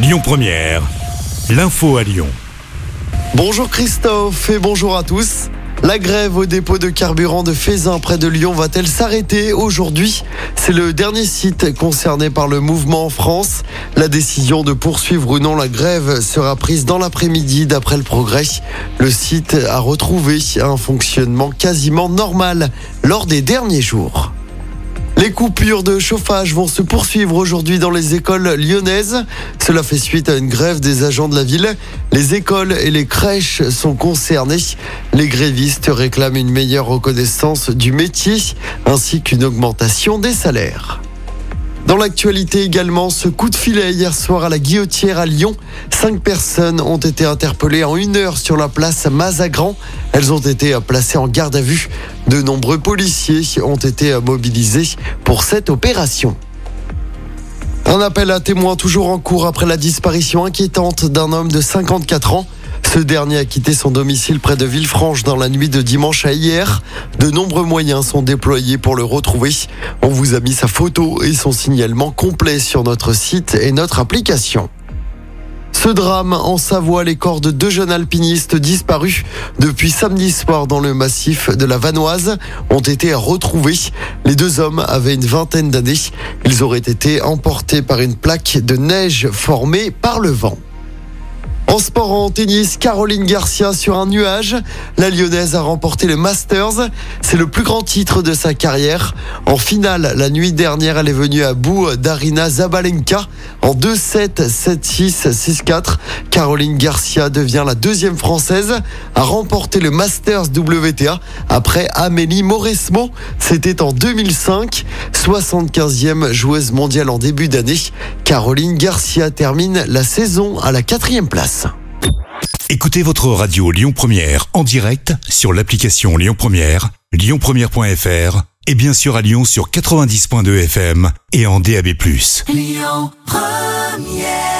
Lyon Première, l'info à Lyon. Bonjour Christophe et bonjour à tous. La grève au dépôt de carburant de Fézin près de Lyon va-t-elle s'arrêter aujourd'hui? C'est le dernier site concerné par le mouvement en France. La décision de poursuivre ou non la grève sera prise dans l'après-midi d'après le progrès. Le site a retrouvé un fonctionnement quasiment normal lors des derniers jours. Les coupures de chauffage vont se poursuivre aujourd'hui dans les écoles lyonnaises. Cela fait suite à une grève des agents de la ville. Les écoles et les crèches sont concernées. Les grévistes réclament une meilleure reconnaissance du métier ainsi qu'une augmentation des salaires. Dans l'actualité également, ce coup de filet hier soir à la Guillotière à Lyon. Cinq personnes ont été interpellées en une heure sur la place Mazagran. Elles ont été placées en garde à vue. De nombreux policiers ont été mobilisés pour cette opération. Un appel à témoins toujours en cours après la disparition inquiétante d'un homme de 54 ans. Ce dernier a quitté son domicile près de Villefranche dans la nuit de dimanche à hier. De nombreux moyens sont déployés pour le retrouver. On vous a mis sa photo et son signalement complet sur notre site et notre application. Ce drame en Savoie, les corps de deux jeunes alpinistes disparus depuis samedi soir dans le massif de la Vanoise ont été retrouvés. Les deux hommes avaient une vingtaine d'années. Ils auraient été emportés par une plaque de neige formée par le vent. En sport en tennis, Caroline Garcia sur un nuage. La Lyonnaise a remporté le Masters. C'est le plus grand titre de sa carrière. En finale, la nuit dernière, elle est venue à bout d'Arina Zabalenka en 2-7, 7-6, 6-4. Caroline Garcia devient la deuxième française à remporter le Masters WTA après Amélie Mauresmo. C'était en 2005. 75e joueuse mondiale en début d'année. Caroline Garcia termine la saison à la quatrième place. Écoutez votre radio Lyon Première en direct sur l'application Lyon Première, lyonpremière.fr et bien sûr à Lyon sur 90.2 FM et en DAB+. Lyon Première